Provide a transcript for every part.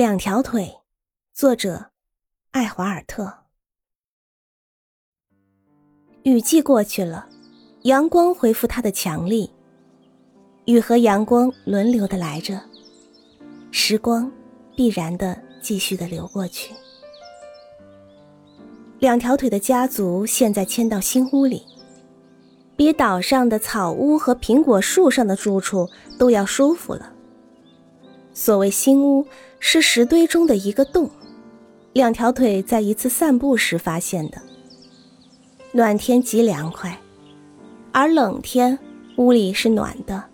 两条腿，作者爱华尔特。雨季过去了，阳光恢复它的强力。雨和阳光轮流的来着，时光必然的继续的流过去。两条腿的家族现在迁到新屋里，比岛上的草屋和苹果树上的住处都要舒服了。所谓新屋，是石堆中的一个洞，两条腿在一次散步时发现的。暖天极凉快，而冷天屋里是暖的。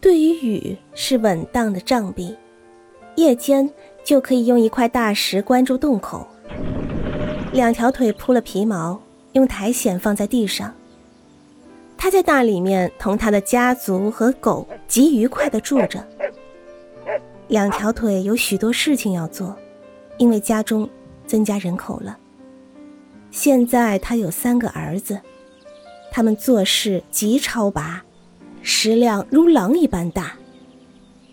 对于雨是稳当的障壁，夜间就可以用一块大石关住洞口。两条腿铺了皮毛，用苔藓放在地上。他在那里面同他的家族和狗极愉快的住着。两条腿有许多事情要做，因为家中增加人口了。现在他有三个儿子，他们做事极超拔，食量如狼一般大。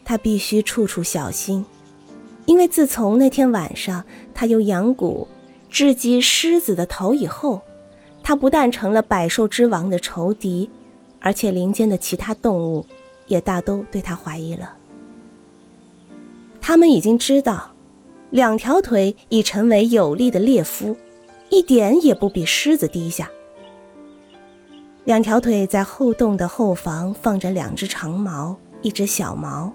他必须处处小心，因为自从那天晚上他用羊骨制击狮子的头以后，他不但成了百兽之王的仇敌，而且林间的其他动物也大都对他怀疑了。他们已经知道，两条腿已成为有力的猎夫，一点也不比狮子低下。两条腿在后洞的后房放着两只长矛，一只小矛，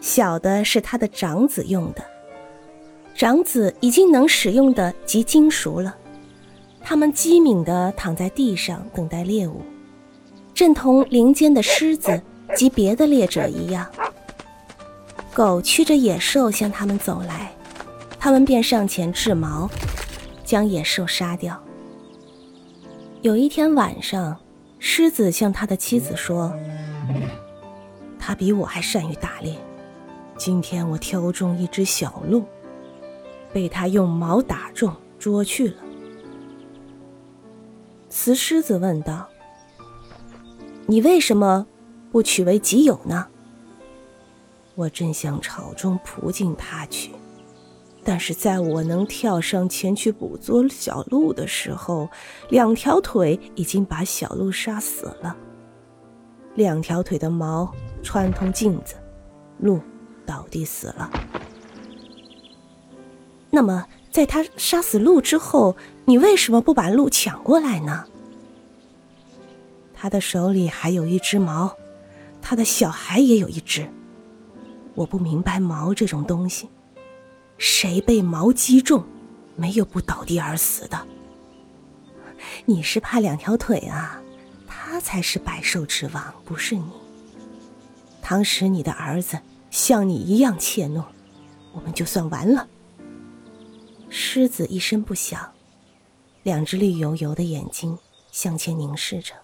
小的是他的长子用的，长子已经能使用的极精熟了。他们机敏地躺在地上等待猎物，正同林间的狮子及别的猎者一样。狗驱着野兽向他们走来，他们便上前掷矛，将野兽杀掉。有一天晚上，狮子向他的妻子说：“他比我还善于打猎。今天我挑中一只小鹿，被他用矛打中，捉去了。”雌狮子问道：“你为什么不取为己有呢？”我正想朝中扑进他去，但是在我能跳上前去捕捉小鹿的时候，两条腿已经把小鹿杀死了。两条腿的毛穿通镜子，鹿倒地死了。那么，在他杀死鹿之后，你为什么不把鹿抢过来呢？他的手里还有一只毛，他的小孩也有一只。我不明白矛这种东西，谁被矛击中，没有不倒地而死的？你是怕两条腿啊？他才是百兽之王，不是你。当时你的儿子像你一样怯懦，我们就算完了。狮子一声不响，两只绿油油的眼睛向前凝视着。